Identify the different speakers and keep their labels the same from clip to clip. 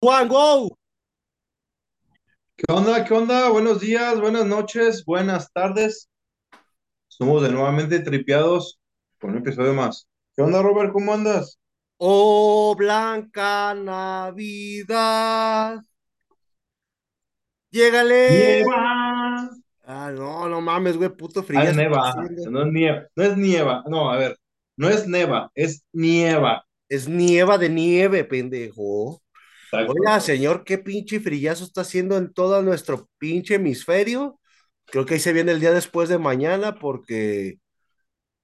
Speaker 1: Juan, go.
Speaker 2: ¿Qué onda? ¿Qué onda? Buenos días, buenas noches, buenas tardes. Somos de nuevamente tripeados con un episodio más. ¿Qué onda, Robert? ¿Cómo andas?
Speaker 1: Oh, Blanca Navidad. Llégale.
Speaker 2: Nieva.
Speaker 1: Ah, no, no mames, güey, puto
Speaker 2: Ah, es neva. No es nieva. No es nieva. No, a ver. No es neva, es nieva.
Speaker 1: Es nieva de nieve, pendejo.
Speaker 2: Exacto.
Speaker 1: Oiga, señor, qué pinche frillazo está haciendo en todo nuestro pinche hemisferio. Creo que ahí se viene el día después de mañana porque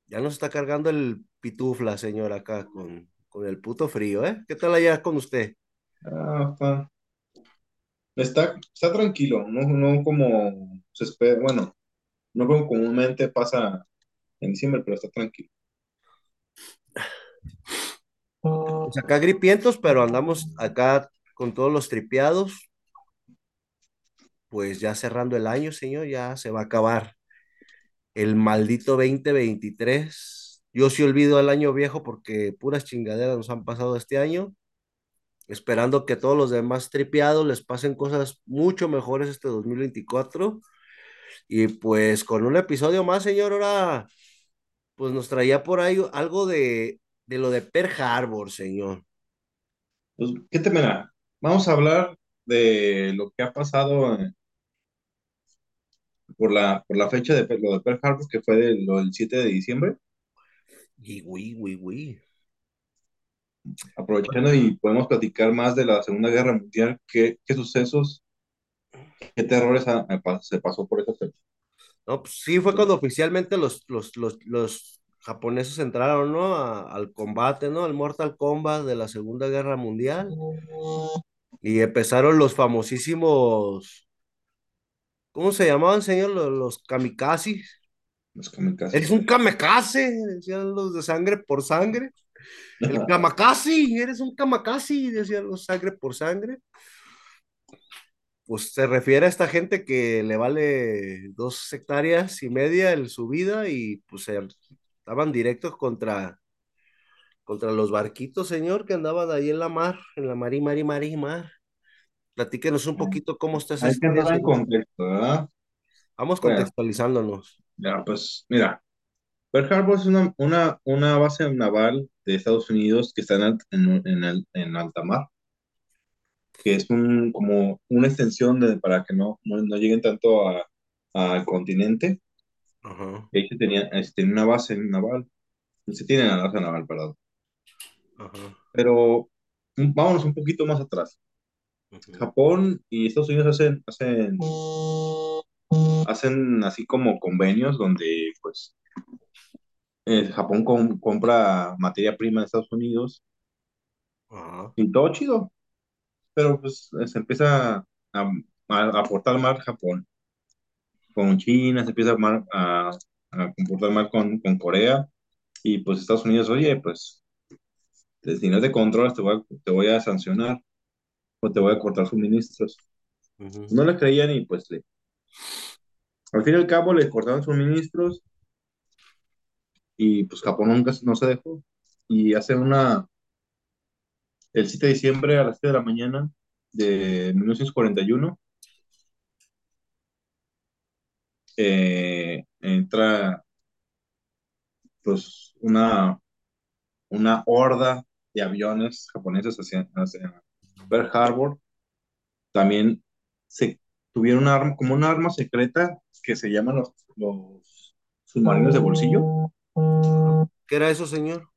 Speaker 1: ya nos está cargando el pitufla, señor, acá con, con el puto frío, ¿eh? ¿Qué tal allá con usted?
Speaker 2: Ah, está, está, está tranquilo, no, no como se espera, bueno, no como comúnmente pasa en diciembre, pero está tranquilo.
Speaker 1: Pues acá gripientos, pero andamos acá con todos los tripeados. pues ya cerrando el año, señor, ya se va a acabar el maldito 2023. Yo sí olvido el año viejo porque puras chingaderas nos han pasado este año, esperando que todos los demás tripeados les pasen cosas mucho mejores este 2024. Y pues con un episodio más, señor, ahora pues nos traía por ahí algo de, de lo de Pearl Harbor, señor.
Speaker 2: Pues, ¿qué te mira? Vamos a hablar de lo que ha pasado por la, por la fecha de lo de Pearl Harbor, que fue de, lo del 7 de diciembre,
Speaker 1: Y güey, güey, güey.
Speaker 2: aprovechando y podemos platicar más de la Segunda Guerra Mundial, qué, qué sucesos, qué terrores ha- ha- se pasó por esa fecha.
Speaker 1: No, pues sí, fue cuando oficialmente los, los, los, los japoneses entraron, ¿no? A- al combate, ¿no? Al Mortal Kombat de la Segunda Guerra Mundial. Y empezaron los famosísimos, ¿cómo se llamaban, señor? Los, los kamikazes.
Speaker 2: Los kamikazes.
Speaker 1: Eres un kamikaze, decían los de sangre por sangre. El kamikaze, eres un kamikaze, decían los sangre por sangre. Pues se refiere a esta gente que le vale dos hectáreas y media en su vida y pues se estaban directos contra, contra los barquitos, señor, que andaban ahí en la mar, en la mar y mar y mar y mar. Platíquenos un poquito cómo está esa
Speaker 2: Hay que
Speaker 1: historia,
Speaker 2: entrar en
Speaker 1: señor.
Speaker 2: contexto, ¿verdad?
Speaker 1: Vamos
Speaker 2: Bueno,
Speaker 1: contextualizándonos.
Speaker 2: ya, pues mira, Pearl Harbor es una, una, una base naval de Estados Unidos que está en, alt- en, en, en alta mar, que es un, como una extensión de, para que no, no, no lleguen tanto a- al continente.
Speaker 1: Ajá,
Speaker 2: Y ahí se tenía, este, una base naval, se tiene la base naval, perdón.
Speaker 1: Ajá,
Speaker 2: Pero mm, vámonos un poquito más atrás.
Speaker 1: ujú,
Speaker 2: Japón y Estados Unidos hacen, hacen, hacen así como convenios donde pues eh, Japón com- compra materia prima de Estados Unidos.
Speaker 1: Ajá,
Speaker 2: y todo chido, pero pues se empieza a, a, a portar mal Japón. Con China, se empieza a, mar- a, a comportar mal con, con Corea. Y pues Estados Unidos, oye, pues si no te controlas te voy a, te voy a sancionar o te voy a cortar suministros. No le creían y pues le, al fin y al cabo le cortaron suministros y pues Japón nunca no se dejó. Y hace una, el 7 de diciembre a las 7 de la mañana de 1941, eh, entra pues una, una horda de aviones japoneses hacia, hacia Pearl Harbor. También se tuvieron una arma, como una arma secreta que se llaman los, los submarinos de bolsillo.
Speaker 1: ¿Qué era eso, señor?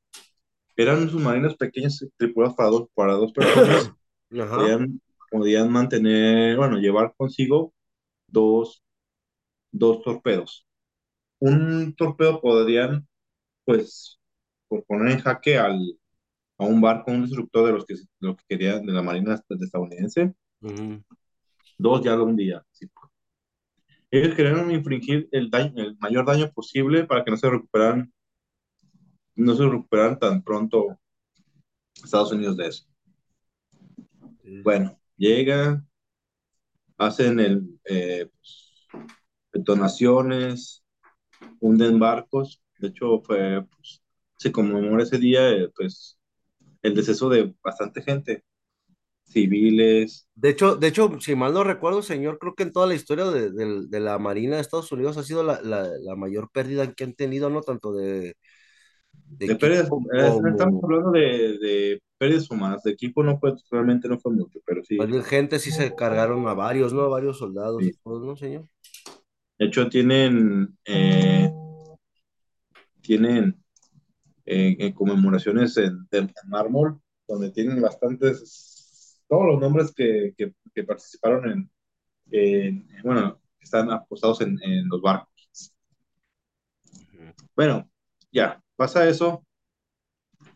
Speaker 2: Eran submarinos pequeños tripulados para dos, para dos personas.
Speaker 1: Ajá,
Speaker 2: Podían, podían mantener, bueno, llevar consigo dos, dos torpedos. Un torpedo podrían, pues, por poner en jaque al, a un barco, un destructor de los que, de lo que quería de la Marina estadounidense. Dos ya lo hundía. Sí. Ellos querían infringir el, daño, el mayor daño posible para que no se recuperaran, no se recuperaran tan pronto Estados Unidos de eso.
Speaker 1: sí,
Speaker 2: Bueno, llega, hacen el, eh, pues, detonaciones, hunden barcos. De hecho, fue, pues, se conmemora ese día, eh, pues, el deceso de bastante gente. civiles,
Speaker 1: De hecho, de hecho, si mal no recuerdo, señor, creo que en toda la historia de, de- de la Marina de Estados Unidos ha sido la, la, la mayor pérdida que han tenido, ¿no? Tanto de, de
Speaker 2: de pérdidas, eh, estamos
Speaker 1: como
Speaker 2: hablando de, de pérdidas humanas, de equipo no fue, realmente no fue mucho, pero sí,
Speaker 1: bien gente, sí se cargaron a varios, ¿no? A varios soldados y
Speaker 2: sí.
Speaker 1: todo, ¿no, señor?
Speaker 2: De hecho, tienen, eh, tienen en conmemoraciones en, en mármol, donde tienen bastantes, todos los nombres que, que, que participaron en, en, bueno, están apostados en, en los barcos. Bueno, ya, pasa eso.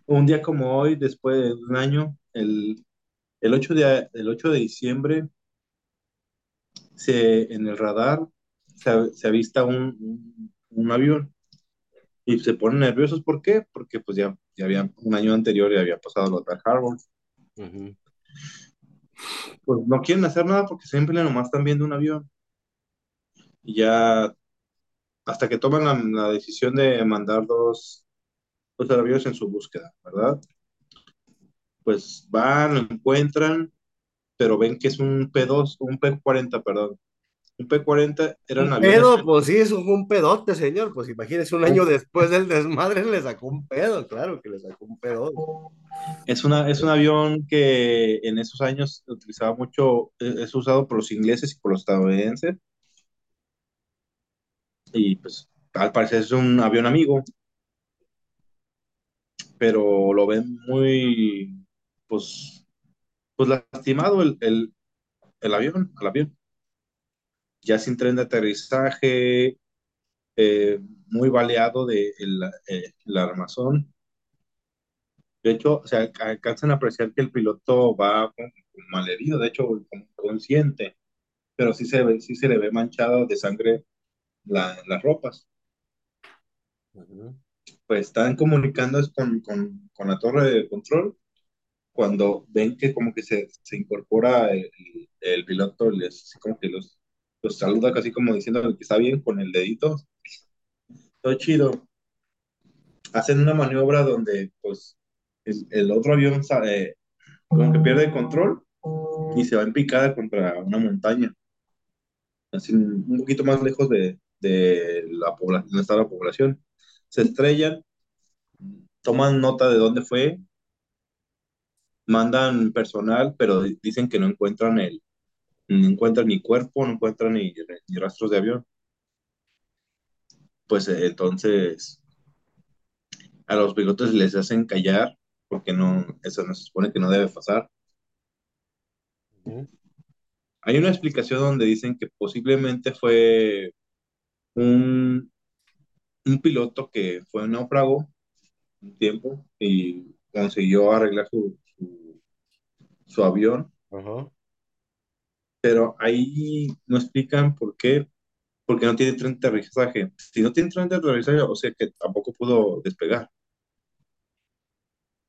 Speaker 2: Un día como hoy, después de un año, el, el 8 de, el 8 de diciembre, se, en el radar se, se avista un, un, un avión y se ponen nerviosos. ¿Por qué? Porque pues ya, ya había un año anterior y había pasado lo de
Speaker 1: ujú,
Speaker 2: Pues no quieren hacer nada porque siempre nomás están viendo un avión. Y ya hasta que toman la, la decisión de mandar dos, dos aviones en su búsqueda, ¿verdad? Pues van, lo encuentran, pero ven que es un P2, un P40, perdón. Un P40 eran
Speaker 1: Un pedo, pues sí, eso fue un pedote, señor. Pues imagínese un año después del desmadre le sacó un pedo, claro que le sacó un pedo.
Speaker 2: es, una, es un avión que en esos años utilizaba mucho, es usado por los ingleses y por los estadounidenses, y pues al parecer es un avión amigo, pero lo ven muy, pues, pues lastimado el, el, el avión, el avión, ya sin tren de aterrizaje, eh, muy baleado de el, eh, el armazón. De hecho, o sea, alcanzan a apreciar que el piloto va malherido, de hecho, consciente, pero sí se, ve, sí se le ve manchado de sangre la, las ropas.
Speaker 1: Ujú,
Speaker 2: Pues están comunicando con, con, con, la torre de control cuando ven que como que se, se incorpora el, el, piloto, les, como que los, los saluda casi como diciendo que está bien con el dedito. Todo chido. Hacen una maniobra donde pues el, el otro avión eh, como que pierde el control y se va en picada contra una montaña, así un poquito más lejos de, de la población, donde está la población. Se estrellan, toman nota de dónde fue, mandan personal, pero dicen que no encuentran el, no encuentran ni cuerpo, no encuentran ni, ni rastros de avión. Pues eh, entonces a los pilotos les hacen callar porque no, eso no se supone que no debe pasar. Hay una explicación donde dicen que posiblemente fue un, un piloto que fue un náufrago un tiempo y consiguió arreglar su, su, su avión,
Speaker 1: Ajá.
Speaker 2: Pero ahí no explican por qué, porque no tiene tren de aterrizaje. Si no tiene tren de aterrizaje, o sea que tampoco pudo despegar.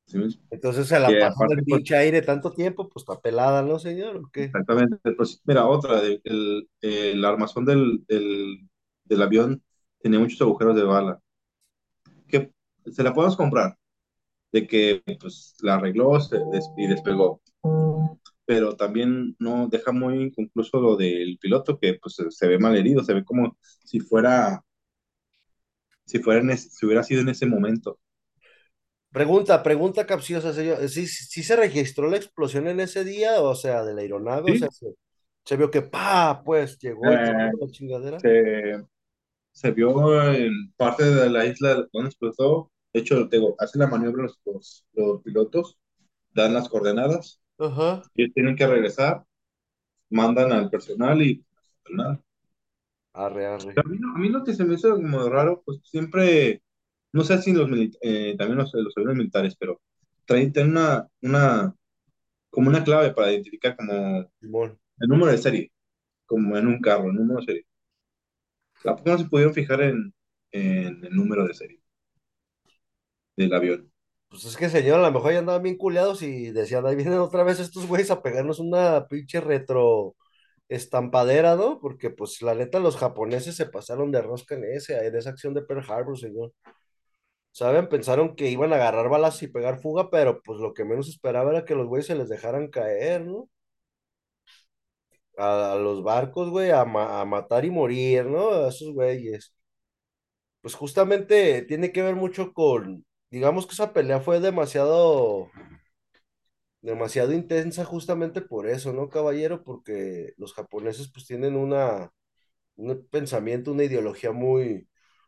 Speaker 2: ¿sí?
Speaker 1: Entonces se la
Speaker 2: Que
Speaker 1: pasó
Speaker 2: aparte, pues,
Speaker 1: pinche aire tanto tiempo, pues está pelada, ¿no, señor? ¿O qué?
Speaker 2: exactamente, pues, mira, otra, el, el, el armazón del, del, del avión tenía muchos agujeros de bala, que se la podemos comprar, de que pues la arregló se des y despegó. Pero también no deja muy inconcluso lo del piloto, que pues se ve mal herido, se ve como si fuera, si fuera en ese- si hubiera sido en ese momento.
Speaker 1: Pregunta, pregunta capciosa, señor. ¿Sí, sí se registró la explosión en ese día? O sea, de la aeronave, o sea, se, se vio que pa, pues llegó
Speaker 2: eh,
Speaker 1: la chingadera.
Speaker 2: se, se vio en parte de la isla donde explotó. De hecho, te digo, hacen la maniobra los, los, los pilotos, dan las coordenadas,
Speaker 1: Ajá.
Speaker 2: ellos tienen que regresar, mandan al personal y nada.
Speaker 1: Arre, arre.
Speaker 2: A mí, no- a mí lo que se me hizo como raro, pues siempre, no sé si los mili- eh, también los, los aviones militares, pero traen, una, una, como una clave para identificar como
Speaker 1: Simón.
Speaker 2: el número de serie, como en un carro, el número de serie. ¿A poco no se pudieron fijar en, en el número de serie del avión?
Speaker 1: Pues es que, señor, a lo mejor ya andaban bien culeados y decían, ahí vienen otra vez estos güeyes a pegarnos una pinche retro estampadera, ¿no? Porque, pues, la neta, los japoneses se pasaron de rosca en ese, en esa acción de Pearl Harbor, señor. ¿saben? Pensaron que iban a agarrar balas y pegar fuga, pero pues lo que menos esperaba era que los güeyes se les dejaran caer, ¿no? A, los barcos, güey, a, a matar y morir, ¿no? A esos güeyes. Pues justamente tiene que ver mucho con, digamos que esa pelea fue demasiado, demasiado intensa justamente por eso, ¿no, caballero? Porque los japoneses pues tienen una, un pensamiento, una ideología muy,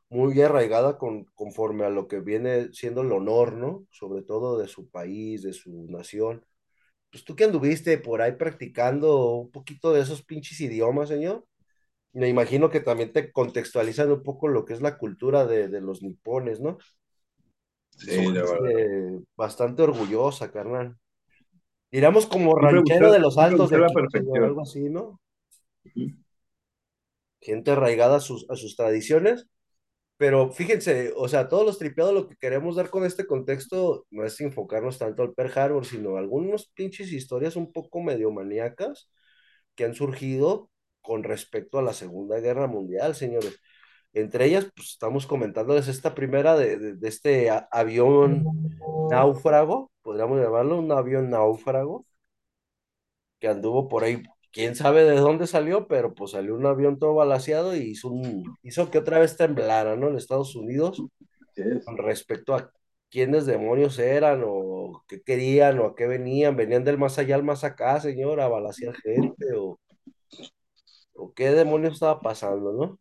Speaker 1: muy arraigada con, conforme a lo que viene siendo el honor, ¿no? Sobre todo de su país, de su nación. Pues tú que anduviste por ahí practicando un poquito de esos pinches idiomas, señor. Me imagino que también te contextualizan un poco lo que es la cultura de, de los nipones, ¿no?
Speaker 2: Sí, la verdad.
Speaker 1: bastante orgullosa, carnal. Como ranchero de los altos de algo así, ¿no? Gente arraigada a sus, a sus tradiciones Pero fíjense, o sea, todos los tripeados lo que queremos dar con este contexto no es enfocarnos tanto al Pearl Harbor, sino algunos pinches historias un poco medio maníacas que han surgido con respecto a la Segunda Guerra Mundial, señores. Entre ellas, pues estamos comentándoles esta primera de, de, de este avión náufrago, podríamos llamarlo un avión náufrago, que anduvo por ahí, quién sabe de dónde salió, pero pues salió un avión todo balaseado y hizo, un, hizo que otra vez temblara, ¿no? En Estados Unidos con respecto a quiénes demonios eran o qué querían o a qué venían. Venían del más allá al más acá, señor, a balasear gente o, o qué demonios estaba pasando, ¿no?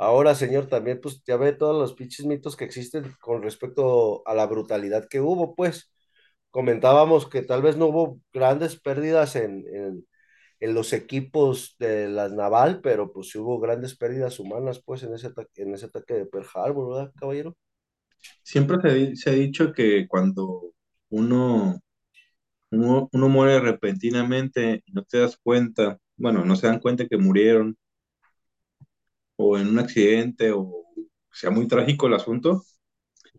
Speaker 1: Ahora, señor, también pues ya ve todos los pinches mitos que existen con respecto a la brutalidad que hubo, pues comentábamos que tal vez no hubo grandes pérdidas en, en, en los equipos de la naval, pero pues sí hubo grandes pérdidas humanas, pues en ese ataque, en ese ataque de Pearl Harbor, ¿verdad, caballero?
Speaker 2: Siempre se, se ha dicho que cuando uno, uno, uno muere repentinamente no te das cuenta, bueno, no se dan cuenta que murieron o en un accidente o sea muy trágico el asunto,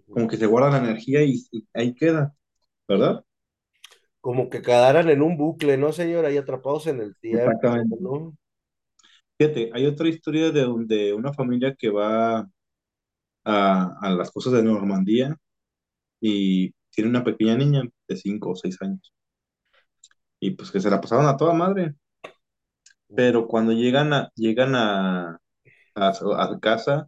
Speaker 2: como que se guarda la energía y, y ahí queda, ¿verdad?
Speaker 1: como que quedaran en un bucle, ¿no, señor? Ahí atrapados en el tiempo,
Speaker 2: Exactamente.
Speaker 1: ¿no?
Speaker 2: Fíjate, hay otra historia de, de una familia que va a, a las costas de Normandía y tiene una pequeña niña de 5 o 6 años. Y pues que se la pasaron a toda madre. Pero cuando llegan a, llegan a, a, su a su casa,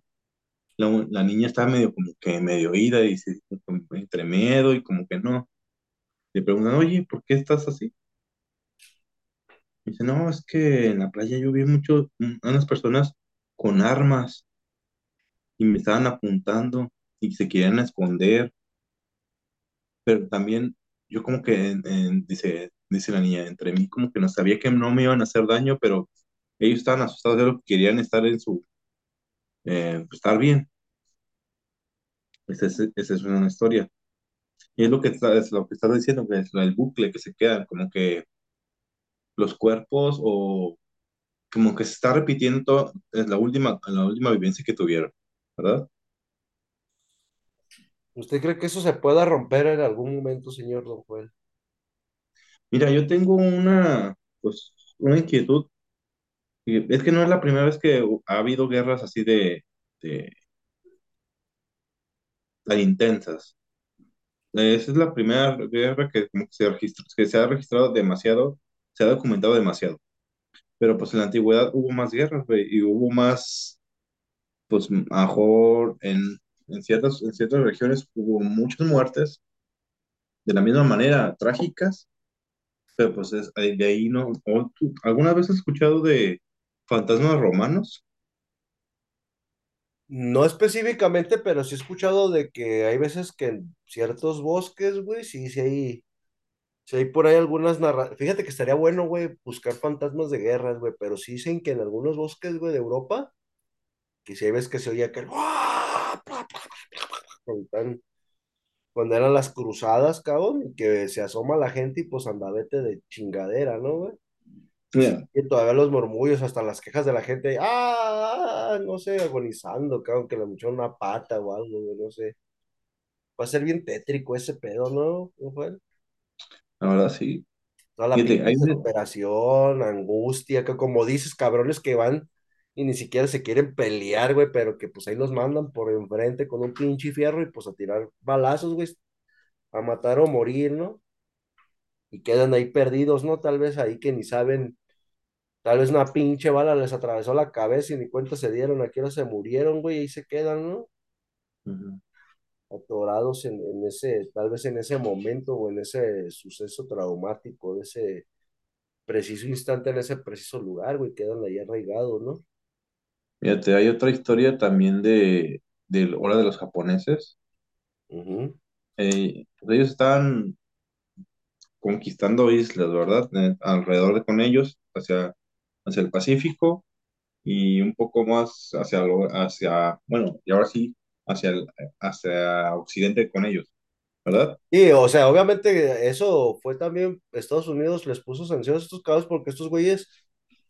Speaker 2: la, la niña está medio como que medio ida y como entre miedo y como que no. Le preguntan, oye, ¿por qué estás así? Dice, no, es que en la playa yo vi mucho, un- unas personas con armas y me estaban apuntando y se querían esconder. pero también yo como que, en- en- dice, dice la niña, entre mí como que no sabía que no me iban a hacer daño, pero ellos estaban asustados de lo que querían estar en su, eh, pues, estar bien. Esa es, esa es una historia. Y es lo que está, es lo que estás diciendo, que es el bucle que se queda, como que los cuerpos o como que se está repitiendo todo, es la última, la última vivencia que tuvieron, ¿verdad?
Speaker 1: ¿Usted cree que eso se pueda romper en algún momento, señor Don Juan?
Speaker 2: Mira, yo tengo una, pues, una inquietud, es que no es la primera vez que ha habido guerras así de, de tan intensas. Esa es la primera guerra que, como se registra, que se ha registrado demasiado, se ha documentado demasiado. Pero pues en la antigüedad hubo más guerras, güey, y hubo más, pues mejor en, en ciertas, en ciertas regiones hubo muchas muertes, de la misma manera, trágicas, pero pues es, de ahí no. o ¿Alguna vez has escuchado de fantasmas romanos?
Speaker 1: No específicamente, pero sí he escuchado de que hay veces que en ciertos bosques, güey, sí, sí hay, sí hay por ahí algunas narraciones. Fíjate que estaría bueno, güey, buscar fantasmas de guerras, güey, pero sí dicen que en algunos bosques, güey, de Europa, que sí hay veces que se oía que... cuando eran las cruzadas, cabrón, que se asoma la gente y pues andavete de chingadera, ¿no, güey? Y, todavía los murmullos, hasta las quejas de la gente, ah, no sé, agonizando, cabrón, que le mucharon una pata o algo, no sé. Va a ser bien tétrico ese pedo, ¿no? ¿No fue?
Speaker 2: la verdad sí.
Speaker 1: Toda la
Speaker 2: hay,
Speaker 1: desesperación, angustia, que como dices, cabrones que van y ni siquiera se quieren pelear, güey, pero que pues ahí los mandan por enfrente con un pinche fierro y pues a tirar balazos, güey, a matar o morir, ¿no? Y quedan ahí perdidos, ¿no? Tal vez ahí que ni saben, tal vez una pinche bala les atravesó la cabeza y ni cuenta se dieron, aquí ahora se murieron, güey, y ahí se quedan, ¿no?
Speaker 2: Ujú.
Speaker 1: Atorados en, en ese, tal vez en ese momento o en ese suceso traumático, de ese preciso instante, en ese preciso lugar, güey, quedan ahí arraigados, ¿no?
Speaker 2: Fíjate, hay otra historia también de, de Hora de los japoneses. Eh, pues ellos estaban conquistando islas, ¿verdad? Eh, alrededor de con ellos, hacia, hacia el Pacífico y un poco más hacia, lo- hacia, bueno, y ahora sí, hacia, hacia Occidente con ellos, ¿verdad?
Speaker 1: Y, o sea, obviamente eso fue también, Estados Unidos les puso sanciones estos cabos porque estos güeyes,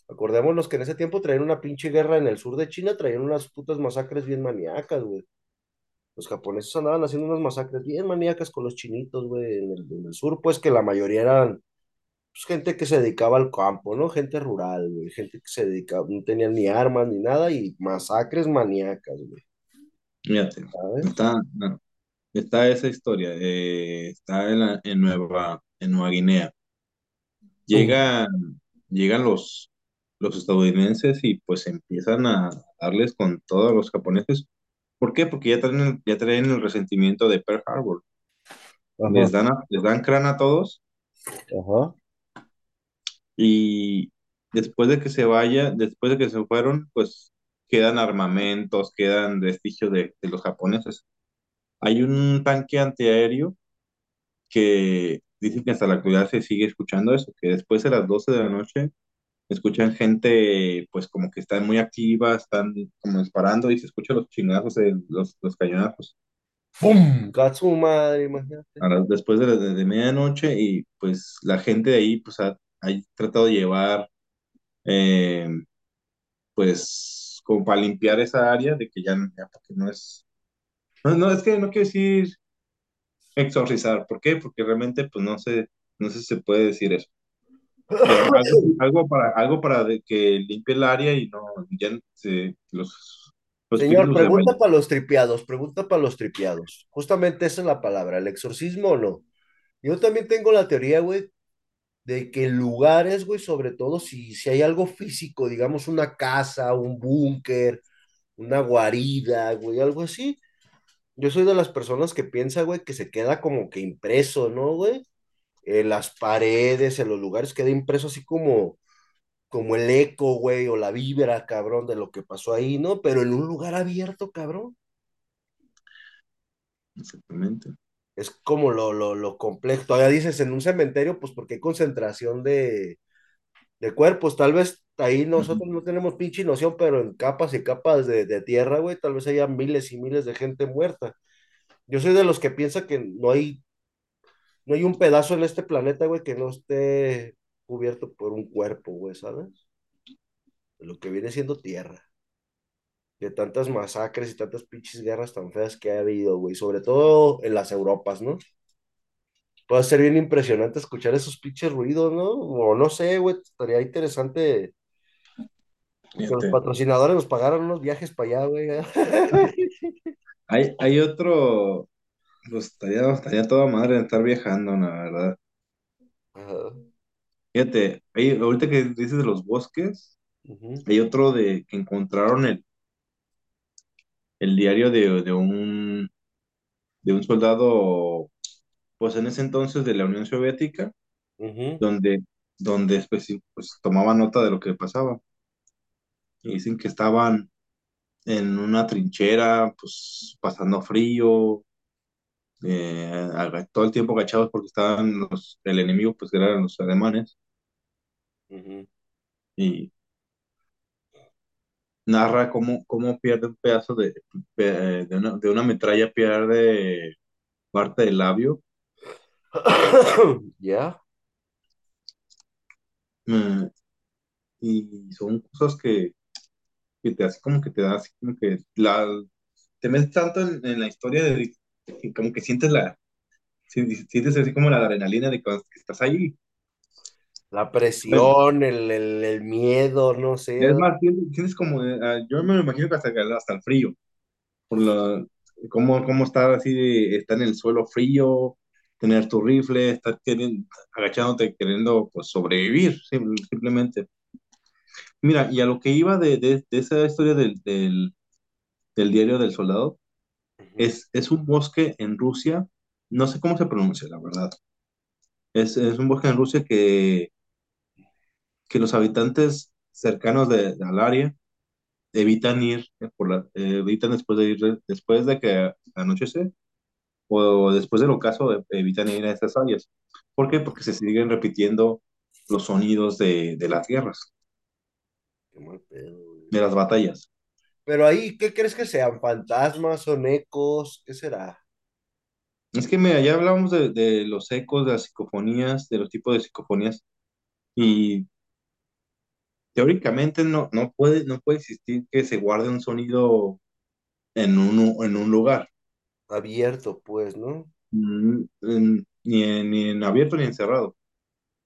Speaker 1: acordémonos que en ese tiempo traían una pinche guerra en el sur de China, traían unas putas masacres bien maníacas, güey. Los japoneses andaban haciendo unas masacres bien maníacas con los chinitos, güey, en el, en el sur, pues que la mayoría eran pues, gente que se dedicaba al campo, ¿no? Gente rural, güey, gente que se dedicaba, no tenían ni armas ni nada y masacres maníacas, güey,
Speaker 2: Fíjate, está, no, está esa historia, eh, está en, la- en Nueva, en Nueva Guinea. Llegan, llegan los, los estadounidenses y pues empiezan a darles con todos los japoneses. ¿Por qué? Porque ya traen el, ya traen el resentimiento de Pearl Harbor.
Speaker 1: Ajá,
Speaker 2: Les dan, a- les dan crán a todos
Speaker 1: ajá.
Speaker 2: Y después de que se vaya, después de que se fueron, pues quedan armamentos, quedan vestigios de, de los japoneses. Hay un tanque antiaéreo que dicen que hasta la actualidad se sigue escuchando eso, que después de las 12 de la noche escuchan gente pues como que están muy activa, están como disparando y se escuchan los chingazos, de los, los cañonazos
Speaker 1: ¡Pum! Gatsu madre, imagínate.
Speaker 2: después de, la- de, de medianoche y pues la gente de ahí pues ha, ha tratado de llevar eh, pues como para limpiar esa área de que ya, ya porque no es, no, no, es que no quiero decir exorcizar, ¿por qué? Porque realmente pues no sé, no sé si se puede decir eso pero algo, algo para, algo para de que limpie el área y no, ya se, los,
Speaker 1: Señor, pregunta para los tripiados, pregunta para los tripiados. Justamente esa es la palabra, ¿el exorcismo o no? Yo también tengo la teoría, güey, de que lugares, güey, sobre todo si, si hay algo físico, digamos una casa, un búnker, una guarida, güey, algo así. Yo soy de las personas que piensa, güey, que se queda como que impreso, ¿no, güey? En las paredes, en los lugares queda impreso así como, como el eco, güey, o la vibra, cabrón, de lo que pasó ahí, ¿no? Pero en un lugar abierto, cabrón.
Speaker 2: Exactamente.
Speaker 1: Es como lo, lo, lo complejo. Todavía dices en un cementerio, pues porque hay concentración de, de cuerpos. Tal vez ahí nosotros no tenemos pinche noción, pero en capas y capas de, de tierra, güey, tal vez haya miles y miles de gente muerta. Yo soy de los que piensa que no hay, no hay un pedazo en este planeta, güey, que no esté cubierto por un cuerpo, güey, ¿sabes? Lo que viene siendo tierra. De tantas masacres y tantas pinches guerras tan feas que ha habido, güey. Sobre todo en las Europas, ¿no? Puede ser bien impresionante escuchar esos pinches ruidos, ¿no? O no sé, güey, estaría interesante que los
Speaker 2: Fíjate.
Speaker 1: patrocinadores nos pagaran unos viajes para allá, güey.
Speaker 2: Hay, hay otro, pues estaría, estaría toda madre estar viajando, la verdad.
Speaker 1: Ajá,
Speaker 2: Fíjate, hay, ahorita que dices de los bosques, hay otro de que encontraron el, el diario de, de un, de un soldado, pues en ese entonces de la Unión Soviética, donde, donde especi- pues, tomaba nota de lo que pasaba. Y dicen que estaban en una trinchera, pues pasando frío, eh, todo el tiempo agachados porque estaban los, el enemigo, pues que eran los alemanes, y narra cómo, cómo pierde un pedazo de, de, de una, de una metralla, pierde parte del labio,
Speaker 1: Ya,
Speaker 2: eh, y son cosas que, que te hace como que te da así como que la, te metes tanto en, en la historia de que como que sientes la, si- sientes así como la adrenalina de cuando estás ahí
Speaker 1: La
Speaker 2: Pues,
Speaker 1: presión, el, el, el miedo, no sé.
Speaker 2: es más, tienes, tienes como, ah, yo me lo imagino que hasta, hasta el frío, por la, cómo, cómo estar así, estar en el suelo frío, tener tu rifle, estar queriendo, agachándote, queriendo pues, sobrevivir, sim- simplemente. Mira, y a lo que iba de, de, de esa historia del, del, del diario del soldado, es, es un bosque en Rusia, no sé cómo se pronuncia, la verdad. Es, es un bosque en Rusia que, que los habitantes cercanos de, al área evitan ir eh, por la, eh, evitan después de ir después de que anochece o después del ocaso eh, evitan ir a estas áreas. ¿Por qué? Porque se siguen repitiendo los sonidos de, de las guerras,
Speaker 1: Qué mal pedo, güey.
Speaker 2: de las batallas.
Speaker 1: Pero ahí, ¿qué crees que sean? ¿Fantasmas? ¿Son ecos? ¿Qué será?
Speaker 2: Es que mira, ya hablamos de, de los ecos, de las psicofonías, de los tipos de psicofonías, y teóricamente no, no puede, no puede existir que se guarde un sonido en un, en un lugar.
Speaker 1: Abierto, pues, ¿no?
Speaker 2: Mm, en- ni en, ni en abierto ni encerrado.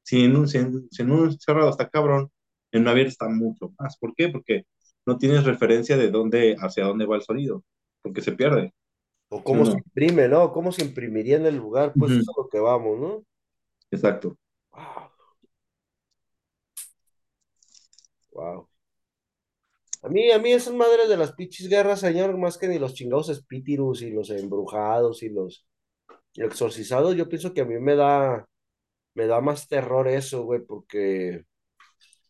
Speaker 2: Si en un, si en, si en un encerrado está cabrón, en un abierto está mucho más. ¿Por qué? Porque no tienes referencia de dónde, hacia dónde va el sonido, porque se pierde,
Speaker 1: O
Speaker 2: ¿sí o
Speaker 1: cómo se imprime, ¿no? ¿Cómo se imprimiría en el lugar? Pues eso es a lo que vamos, ¿no?
Speaker 2: Exacto.
Speaker 1: Wow. A mí, a mí esas madres de las pinches guerras, señor, más que ni los chingados espíritus y los embrujados y los exorcizados, yo pienso que a mí me da, me da más terror eso, güey, porque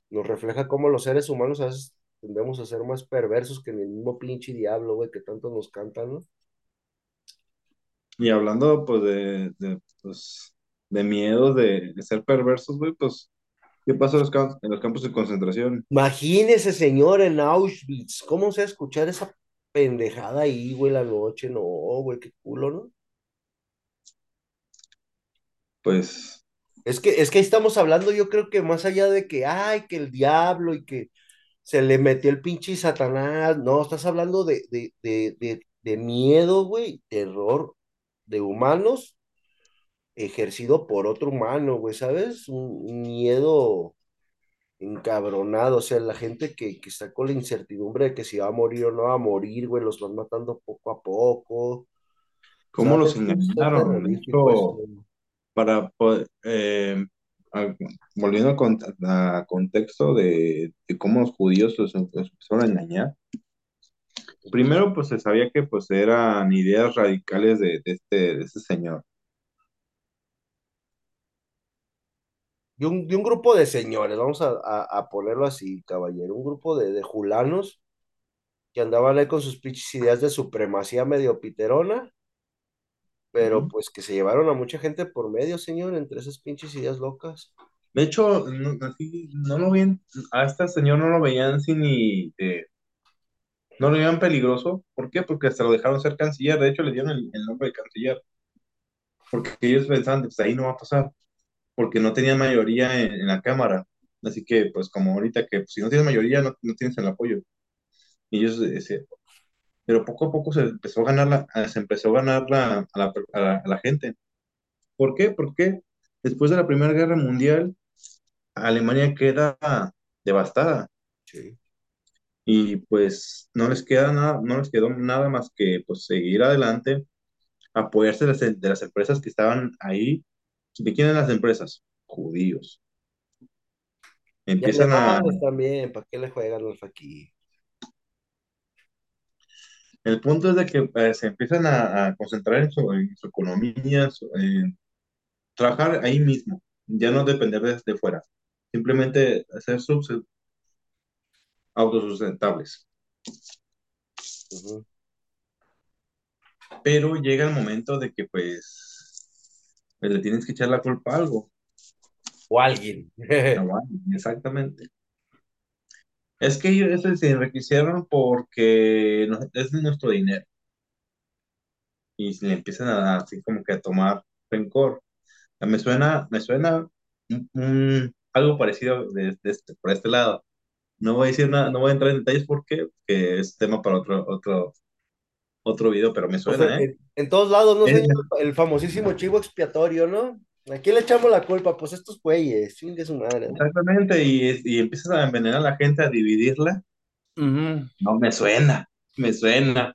Speaker 1: nos refleja cómo los seres humanos a veces tendemos a ser más perversos que ni el mismo pinche diablo, güey, que tanto nos cantan, ¿no?
Speaker 2: Y hablando, pues, de, pues, de miedos, de, de ser perversos, güey, pues, ¿qué pasa en los, cam- en los campos de concentración?
Speaker 1: Imagínese, señor, en Auschwitz, ¿cómo se va a escuchar esa pendejada ahí, güey, la noche? No, güey, qué culo, ¿no?
Speaker 2: Pues,
Speaker 1: Es que, es que ahí estamos hablando, yo creo que más allá de que, ay, que el diablo y que se le metió el pinche Satanás, no, estás hablando de, de, de, de, de miedo, güey, terror de humanos ejercido por otro humano, güey, ¿sabes? Un, miedo encabronado, o sea, la gente que, que está con la incertidumbre de que si va a morir o no va a morir, güey, los van matando poco a poco,
Speaker 2: ¿cómo los
Speaker 1: ¿sabes? Está
Speaker 2: engañaron? Hecho, para, poder- eh, volviendo a contexto de, de cómo los judíos los, los empezaron a engañar, primero, pues se sabía que pues eran ideas radicales de, de este, de este señor.
Speaker 1: De un, de un grupo de señores, vamos a, a, a ponerlo así, caballero, un grupo de, de julanos que andaban ahí con sus pinches ideas de supremacía medio piterona, pero pues que se llevaron a mucha gente por medio, señor, entre esas pinches ideas locas.
Speaker 2: De hecho, no, así, no lo ven, a este señor no lo veían así ni de, no lo veían peligroso. ¿Por qué? Porque hasta lo dejaron ser canciller. De hecho, le dieron el, el nombre de canciller. Porque ellos pensaban, pues ahí no va a pasar. Porque no tenían mayoría en, en la Cámara. Así que, pues como ahorita que pues, si no tienes mayoría, no, no tienes el apoyo. Y ellos, ese, pero poco a poco se empezó a ganar la, se empezó a ganar la, a, la, a la- a la gente. ¿Por qué? Porque después de la Primera Guerra Mundial, Alemania queda devastada
Speaker 1: Sí.
Speaker 2: y pues no les queda nada, no les quedó nada más que pues seguir adelante, apoyarse de las, de las empresas que estaban ahí. ¿De quién eran las empresas? Judíos. Empiezan a,
Speaker 1: también, ¿para qué le juegan al aquí?
Speaker 2: el punto es de que eh, se empiezan a, a concentrar en su, en su economía, su- en trabajar ahí mismo, ya no depender de, de fuera, simplemente ser autosustentables.
Speaker 1: Ujú.
Speaker 2: Pero llega el momento de que pues, pues le tienes que echar la culpa a algo.
Speaker 1: O alguien.
Speaker 2: Ah, bueno, exactamente. Es que ellos se enriquecieron porque es nuestro dinero y le empiezan a así como que a tomar rencor. Me suena, me suena algo parecido de, de este, por este lado. No voy a decir nada, no voy a entrar en detalles porque que es tema para otro, otro, otro video, pero me
Speaker 1: O sea,
Speaker 2: suena, ¿eh?
Speaker 1: en, en todos lados, ¿no,
Speaker 2: Es-?
Speaker 1: El famosísimo chivo expiatorio, ¿no? ¿A quién le echamos la culpa? Pues estos güeyes, chingue su madre. ¿no?
Speaker 2: Exactamente, y, y empiezas a envenenar a la gente, a dividirla. No me suena, me suena.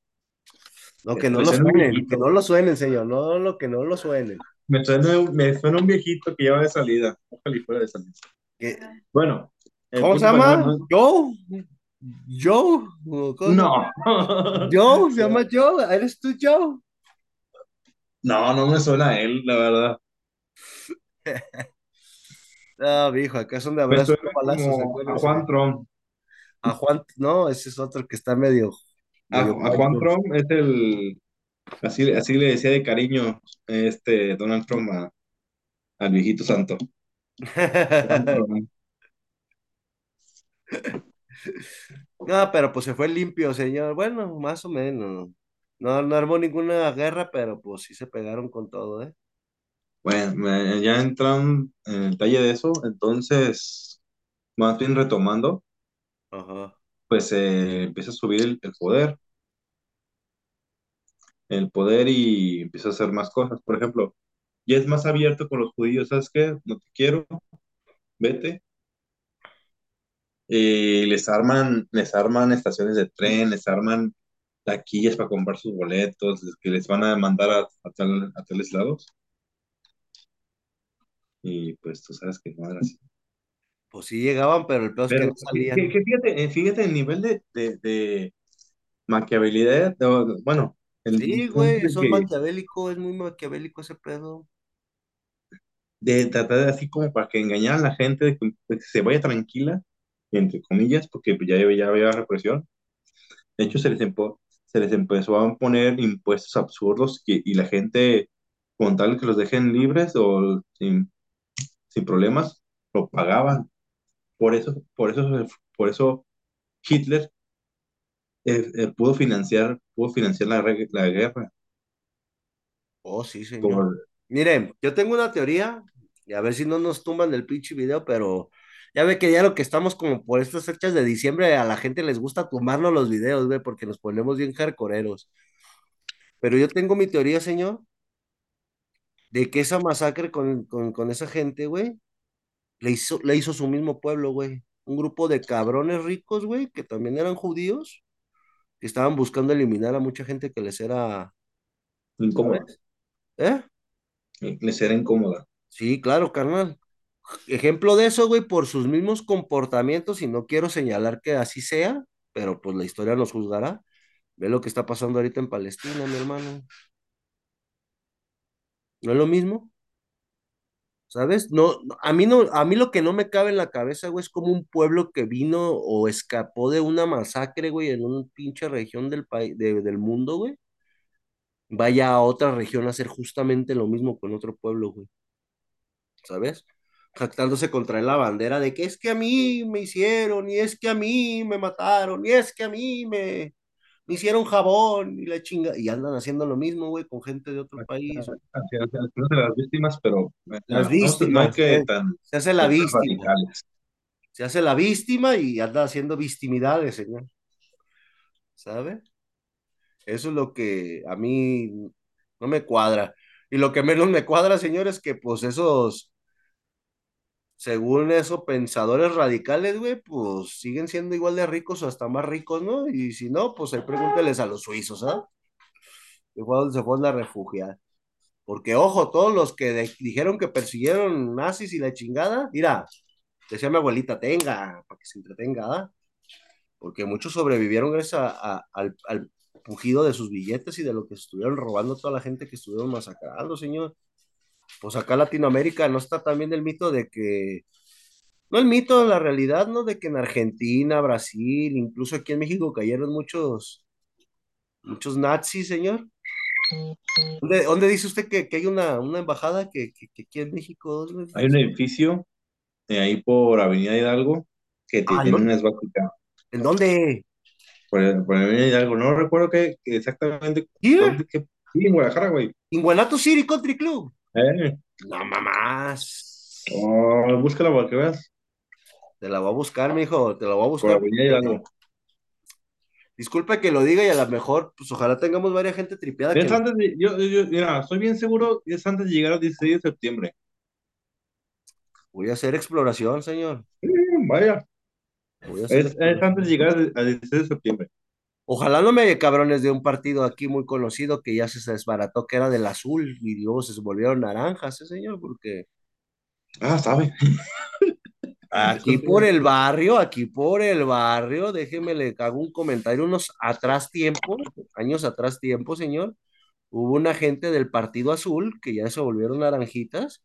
Speaker 1: No, que no
Speaker 2: Me
Speaker 1: lo suenen, que no lo suenen, señor, no, lo que no lo suenen.
Speaker 2: Me suena, me suena un viejito que lleva de salida. Ojalá y fuera de salida. Bueno,
Speaker 1: ¿Cómo se llama?
Speaker 2: no-
Speaker 1: ¿Joe? ¿Joe?
Speaker 2: No.
Speaker 1: ¿Joe? ¿Se llama Joe? ¿Eres tú, Joe?
Speaker 2: No, no me suena a él, la verdad.
Speaker 1: Ah, viejo, acá es donde
Speaker 2: Me
Speaker 1: abrazos
Speaker 2: como a. Juan Trump.
Speaker 1: A Juan, no, ese es otro que está medio,
Speaker 2: A,
Speaker 1: medio
Speaker 2: a Juan. Trump es el, así, así le decía de cariño este Donald Trump a- al viejito santo.
Speaker 1: No, pero pues se fue limpio, señor. Bueno, más o menos. No, no armó ninguna guerra, pero pues sí se pegaron con todo, ¿eh?
Speaker 2: Bueno, me- ya entran en el detalle de eso, entonces, más bien retomando,
Speaker 1: Ajá.
Speaker 2: pues eh, empieza a subir el, el poder, el poder y empieza a hacer más cosas. Por ejemplo, ya es más abierto con los judíos, ¿sabes qué? No te quiero, vete. Y les arman, les arman estaciones de tren, les arman taquillas para comprar sus boletos, que les van a mandar a, a, tal- a tales lados. Y pues tú sabes que no era así.
Speaker 1: Pues sí llegaban, pero el peor es que no
Speaker 2: Pero que, que-
Speaker 1: salían.
Speaker 2: fíjate, eh, fíjate el nivel de, de, de maquiabilidad, bueno, el
Speaker 1: Sí, güey,
Speaker 2: de
Speaker 1: son maquiavélico, es muy maquiavélico ese pedo.
Speaker 2: de tratar de así como para que engañar a la gente de que, de que se vaya tranquila, entre comillas, porque ya, ya había represión. De hecho, se les, empo- se les empezó a poner impuestos absurdos que, y la gente, con tal que los dejen libres o sin, sin problemas, lo pagaban. Por eso, por eso, por eso Hitler eh, eh, pudo financiar, pudo financiar la, la guerra.
Speaker 1: Oh, sí, señor.
Speaker 2: Por,
Speaker 1: Miren, yo tengo una teoría, y a ver si no nos tumban el pinche video, pero ya ve que ya lo que estamos como por estas fechas de diciembre, a la gente les gusta tumbarnos los videos, güey, porque nos ponemos bien hardcoreeros. Pero yo tengo mi teoría, señor, de que esa masacre con, con, con esa gente, güey, le hizo, le hizo su mismo pueblo, güey. Un grupo de cabrones ricos, güey, que también eran judíos, que estaban buscando eliminar a mucha gente que les era,
Speaker 2: incómoda.
Speaker 1: ¿sabes? ¿Eh?
Speaker 2: Les era incómoda.
Speaker 1: Sí, claro, carnal. Ejemplo de eso, güey, por sus mismos comportamientos, y no quiero señalar que así sea, pero pues la historia nos juzgará. Ve lo que está pasando ahorita en Palestina, mi hermano. ¿No es lo mismo? ¿Sabes? No, a mí no, a mí lo que no me cabe en la cabeza, güey, es como un pueblo que vino o escapó de una masacre, güey, en una pinche región del país, del mundo, güey, vaya a otra región a hacer justamente lo mismo con otro pueblo, güey. ¿Sabes? Jactándose contra la bandera de que es que a mí me hicieron, y es que a mí me mataron, y es que a mí me, me hicieron jabón y la chinga, y andan haciendo lo mismo, güey, con gente de otro país.
Speaker 2: Hacia, hacia las víctimas, pero
Speaker 1: Las
Speaker 2: no, se- no
Speaker 1: víctimas,
Speaker 2: que tan,
Speaker 1: se hace la víctima,
Speaker 2: radicales.
Speaker 1: se hace la víctima y anda haciendo victimidades, señor. ¿Sabe? Eso es lo que a mí no me cuadra. Y lo que menos me cuadra, señor, es que pues esos según eso, pensadores radicales, güey, pues siguen siendo igual de ricos o hasta más ricos, ¿no? Y si no, pues ahí pregúnteles a los suizos, ¿ah? Que se fue a refugiar. Porque, ojo, todos los que dijeron que persiguieron nazis y la chingada, mira, decía mi abuelita, tenga, para que se entretenga, ¿ah? Porque muchos sobrevivieron gracias al, al pujido de sus billetes y de lo que estuvieron robando toda la gente que estuvieron masacrando, señor. Pues acá Latinoamérica no está también el mito de que No el mito, la realidad, ¿no? De que en Argentina, Brasil, incluso aquí en México cayeron muchos, muchos nazis, señor. ¿Dónde, dónde dice usted que, que hay una, una embajada que, que, que aquí en México? ¿Dónde
Speaker 2: Hay un edificio eh, ahí por Avenida Hidalgo que
Speaker 1: Ah,
Speaker 2: tiene una esvástica.
Speaker 1: ¿En dónde?
Speaker 2: Por, por Avenida Hidalgo, no recuerdo qué exactamente dónde, qué, sí, en Guadalajara, güey.
Speaker 1: en Guanato City Country Club.
Speaker 2: Eh,
Speaker 1: No, mamás.
Speaker 2: oh, búscala para que veas,
Speaker 1: Te la voy a buscar, mijo, te la voy a buscar.
Speaker 2: Hidalgo.
Speaker 1: Disculpa que lo diga y a lo mejor, pues ojalá tengamos varias gente tripeada que
Speaker 2: Es antes de, yo, yo, mira, estoy bien seguro, es antes de llegar al 16 de septiembre.
Speaker 1: Voy a hacer exploración, señor.
Speaker 2: Vaya,
Speaker 1: Voy a hacer
Speaker 2: es, es antes de llegar al 16 de septiembre.
Speaker 1: Ojalá no me cabrones de un partido aquí muy conocido que ya se desbarató que era del azul y luego se volvieron naranjas, ¿eh, señor? Porque
Speaker 2: Ah, sabe.
Speaker 1: aquí por el barrio, aquí por el barrio, déjeme le hago un comentario, unos atrás tiempo, años atrás tiempo, señor, hubo una gente del partido azul que ya se volvieron naranjitas.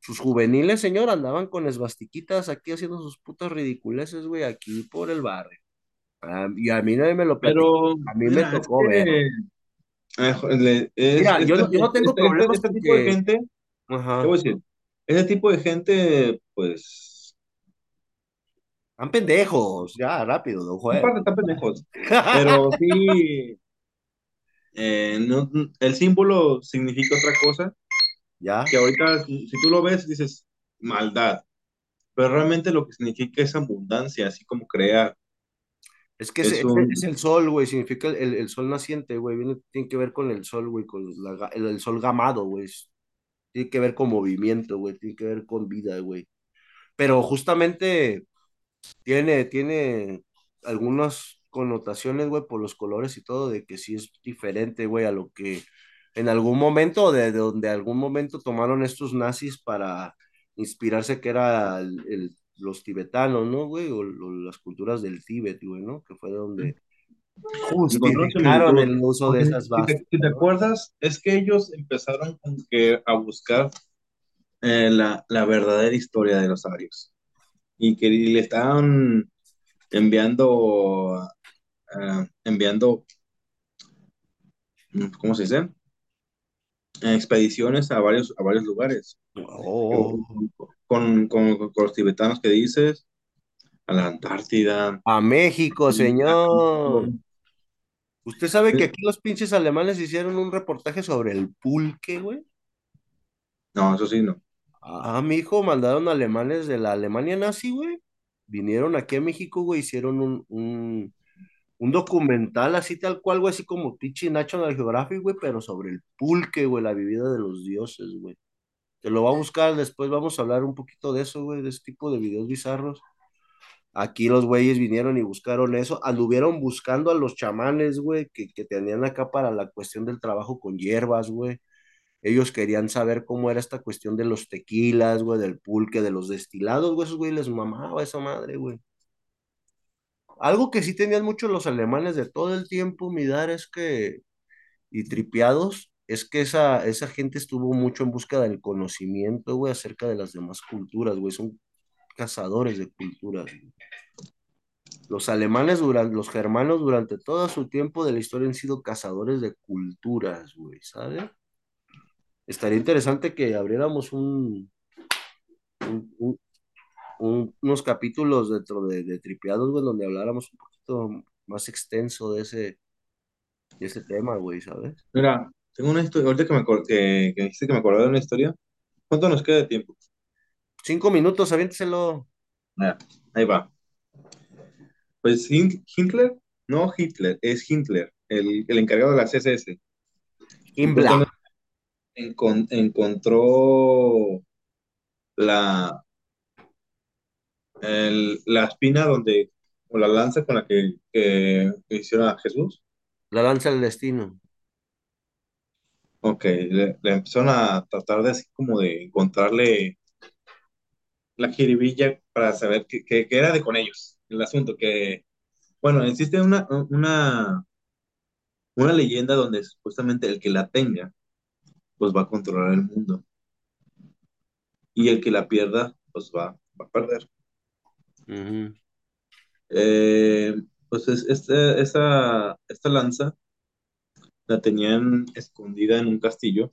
Speaker 1: Sus juveniles, señor, andaban con esbastiquitas aquí haciendo sus putas ridiculeces, güey, aquí por el barrio. Ah, y a mí nadie me lo
Speaker 2: Pero,
Speaker 1: a mí me
Speaker 2: mira, es
Speaker 1: tocó ver.
Speaker 2: que eh, es,
Speaker 1: Mira, yo
Speaker 2: este,
Speaker 1: no, yo no tengo
Speaker 2: este, este,
Speaker 1: problemas
Speaker 2: este tipo de
Speaker 1: porque,
Speaker 2: gente, te
Speaker 1: ajá,
Speaker 2: voy a decir, ese tipo de gente, pues,
Speaker 1: están pendejos, ya, rápido, juez.
Speaker 2: parte están pendejos, pero sí, eh, no- el símbolo significa otra cosa,
Speaker 1: Ya,
Speaker 2: que ahorita, si, tú lo ves, dices maldad, pero realmente lo que significa es abundancia, así como crea,
Speaker 1: es que
Speaker 2: es
Speaker 1: el sol, güey, significa el, el- sol naciente, güey, tiene que ver con el sol, güey, con la el, el sol gamado, güey, tiene que ver con movimiento, güey, tiene que ver con vida, güey. Pero justamente Tiene, tiene algunas connotaciones, güey, por los colores y todo, de que sí es diferente, güey, a lo que en algún momento, de, de donde algún momento tomaron estos nazis para inspirarse, que era el- el- los tibetanos, ¿no, güey? O, o las culturas del Tíbet, güey, ¿no? Que fue de donde justificaron el uso de esas
Speaker 2: si te, si te acuerdas, es que ellos empezaron que a buscar eh, la, la verdadera historia de los arios y que le estaban enviando, ah, enviando, mm, ¿cómo se dice? Expediciones a varios, a varios lugares.
Speaker 1: Oh,
Speaker 2: Con, con, con los tibetanos que dices, a la Antártida.
Speaker 1: a México, señor. ¿Usted sabe que aquí los pinches alemanes hicieron un reportaje sobre el pulque, güey?
Speaker 2: No, eso sí, no.
Speaker 1: Ah, mi hijo, mandaron alemanes de la Alemania nazi, güey. Vinieron aquí a México, güey, hicieron un, un, un documental así tal cual, güey, así como Pichi National Geographic, güey, pero sobre el pulque, güey, la bebida de los dioses, güey. Te lo va a buscar, después vamos a hablar un poquito de eso, güey, de ese tipo de videos bizarros. Aquí los güeyes vinieron y buscaron eso, anduvieron buscando a los chamanes, güey, que, que tenían acá para la cuestión del trabajo con hierbas, güey. Ellos querían saber cómo era esta cuestión de los tequilas, güey, del pulque, de los destilados, güey, esos güey les mamaba esa madre, güey. Algo que sí tenían mucho los alemanes de todo el tiempo, mirar, es que, y tripeados, es que esa, esa gente estuvo mucho en busca del conocimiento, güey, acerca de las demás culturas, güey, son cazadores de culturas. güey. Los alemanes, durante, los germanos, durante todo su tiempo de la historia han sido cazadores de culturas, güey, ¿sabes? Estaría interesante que abriéramos un- un- un- unos capítulos dentro de, de Tripeados, güey, donde habláramos un poquito más extenso de ese, de ese tema, güey, ¿sabes?
Speaker 2: Mira, tengo una historia, ahorita que me, que, que dijiste que me acordé de una historia. ¿Cuánto nos queda de tiempo?
Speaker 1: Cinco minutos, aviénteselo.
Speaker 2: Ah, ahí va. Pues Hitler, no Hitler, es Hitler, el, el encargado de la CSS. Supuestamente encon- encontró la, el- la espina donde, o la lanza con la que, que hicieron a Jesús.
Speaker 1: La lanza del destino.
Speaker 2: Ok, le, le empezaron a tratar de así como de encontrarle la jiribilla para saber que, que, que era de con ellos, el asunto, que, bueno, existe una, una, una leyenda donde supuestamente el que la tenga, pues va a controlar el mundo, y el que la pierda, pues va, va a perder. Eh, pues es, esa, esta lanza la tenían escondida en un castillo,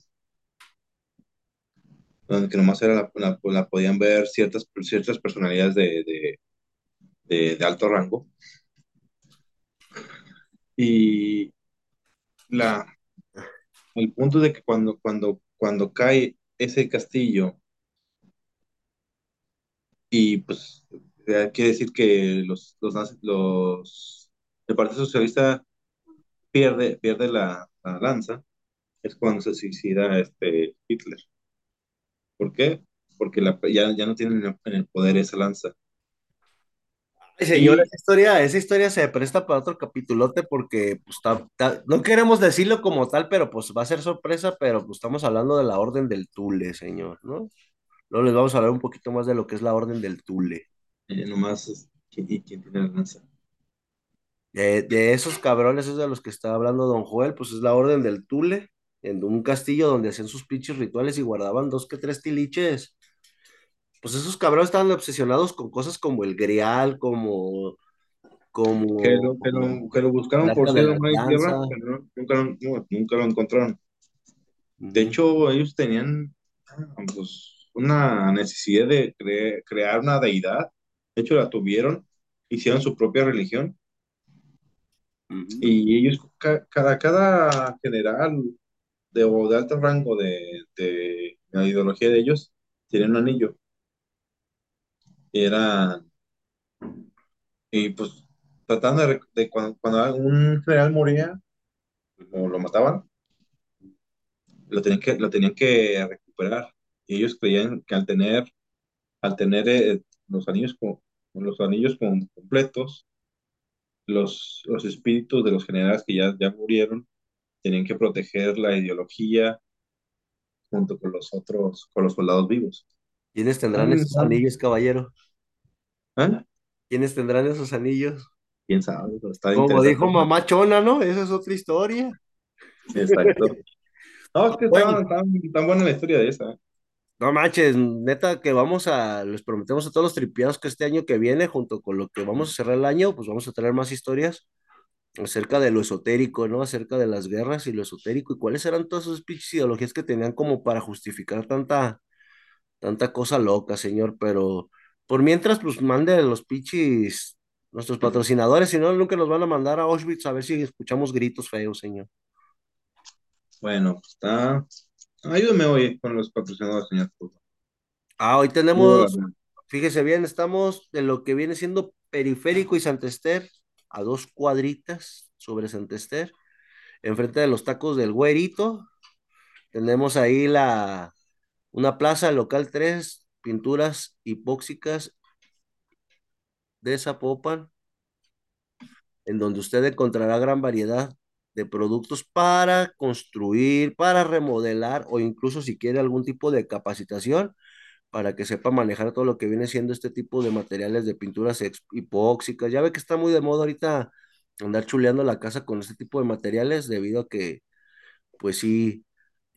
Speaker 2: donde que nomás era la, la, la podían ver ciertas, ciertas personalidades de, de, de, de alto rango. Y la, el punto de que cuando, cuando, cuando cae ese castillo, y pues quiere decir que los, los, los- el Partido Socialista pierde, pierde la, la lanza, es cuando se suicida este Hitler. ¿Por qué? porque ya, ya no tienen en el poder esa lanza.
Speaker 1: Señor, esa historia, esa historia se presta para otro capitulote porque pues, no queremos decirlo como tal, pero pues va a ser sorpresa, pero pues estamos hablando de la Orden del Tule, señor, ¿no? Luego les vamos a hablar un poquito más de lo que es la Orden del Tule.
Speaker 2: Eh, nomás, es- ¿quién, y quién tiene la lanza?
Speaker 1: De, de esos cabrones es de los que está hablando Don Joel, pues es la Orden del Tule, en un castillo donde hacían sus pinches rituales y guardaban dos que tres tiliches. Pues esos cabrones estaban obsesionados con cosas como el Grial, como,
Speaker 2: Que
Speaker 1: como
Speaker 2: lo, que lo, que lo buscaron por y
Speaker 1: Alianza.
Speaker 2: tierra, pero no- nunca, lo- no, nunca lo encontraron. De hecho, ellos tenían ah, pues, una necesidad de cre- crear una deidad. De hecho, la tuvieron, hicieron su propia religión y ellos, ca- cada, cada general de, o de alto rango de, de la ideología de ellos, tienen un anillo. Eran, y pues tratando de cuando, cuando un general moría o lo mataban, lo tenían que, lo tenían que recuperar. Y ellos creían que al tener, al tener eh, los anillos, con, los anillos con- completos, los, los espíritus de los generales que ya, ya murieron tenían que proteger la ideología junto con los otros, con los soldados vivos.
Speaker 1: ¿Quiénes tendrán
Speaker 2: ¿Saben?
Speaker 1: esos anillos, caballero?
Speaker 2: ¿Ah?
Speaker 1: ¿Quiénes tendrán esos anillos?
Speaker 2: ¿Quién sabe? Pero Está
Speaker 1: Como dijo mamá Chona, ¿no? Esa es otra historia.
Speaker 2: Exacto. No, es que
Speaker 1: Bueno,
Speaker 2: está tan, tan buena la historia de esa.
Speaker 1: No manches, neta que vamos a, les prometemos a todos los tripiados que este año que viene, junto con lo que vamos a cerrar el año, pues vamos a traer más historias acerca de lo esotérico, ¿no? Acerca de las guerras y lo esotérico y cuáles eran todas esas pinches ideologías que tenían como para justificar tanta, tanta cosa loca, señor, pero por mientras, pues mande los pichis, nuestros patrocinadores, si no, nunca nos van a mandar a Auschwitz a ver si escuchamos gritos feos, señor.
Speaker 2: Bueno, pues está. Ayúdame hoy con los patrocinadores, señor.
Speaker 1: Ah, hoy tenemos, fíjese bien, estamos de lo que viene siendo Periférico y Santester, a dos cuadritas sobre Santester, enfrente de los tacos del Güerito. Tenemos ahí la, una plaza, local 3, pinturas hipóxicas de Zapopan, en donde usted encontrará gran variedad de productos para construir, para remodelar o incluso si quiere algún tipo de capacitación para que sepa manejar todo lo que viene siendo este tipo de materiales de pinturas hipóxicas. Ya ve que está muy de moda ahorita andar chuleando la casa con este tipo de materiales debido a que, pues sí,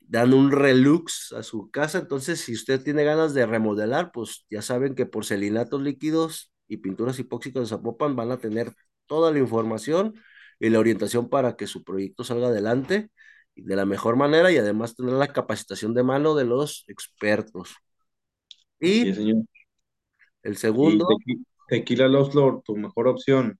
Speaker 1: dan un relux a su casa. Entonces, si usted tiene ganas de remodelar, pues ya saben que porcelanatos líquidos y pinturas hipóxicas de Zapopan van a tener toda la información y la orientación para que su proyecto salga adelante de la mejor manera y además tener la capacitación de mano de los expertos. Y
Speaker 2: señor.
Speaker 1: el segundo,
Speaker 2: tequi- Tequila Lost Lord, tu mejor opción.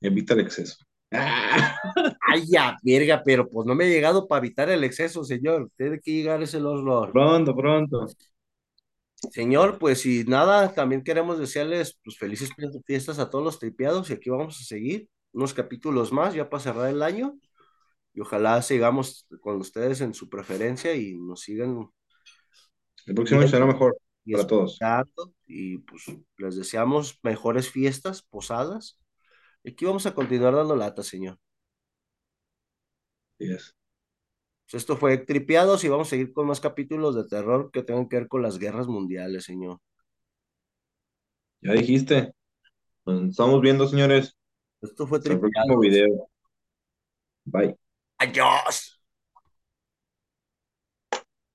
Speaker 2: Evita el exceso.
Speaker 1: Ay ya, verga, pero pues no me ha llegado para evitar el exceso, señor. Tiene que llegar ese Los Lord.
Speaker 2: Pronto, pronto.
Speaker 1: Señor, pues y nada, también queremos desearles pues felices fie- fiestas a todos los tripiados y aquí vamos a seguir unos capítulos más ya para cerrar el año y ojalá sigamos con ustedes en su preferencia y nos sigan
Speaker 2: El próximo año será mejor
Speaker 1: y
Speaker 2: para todos.
Speaker 1: y pues les deseamos mejores fiestas, posadas. Y aquí vamos a continuar dando lata, señor.
Speaker 2: Así es.
Speaker 1: Pues esto fue Tripiados y vamos a seguir con más capítulos de terror que tengan que ver con las guerras mundiales, señor.
Speaker 2: Ya dijiste. Nos estamos viendo, señores.
Speaker 1: Esto fue
Speaker 2: Hasta el próximo
Speaker 1: Tripiados.
Speaker 2: video. Bye.
Speaker 1: Adiós.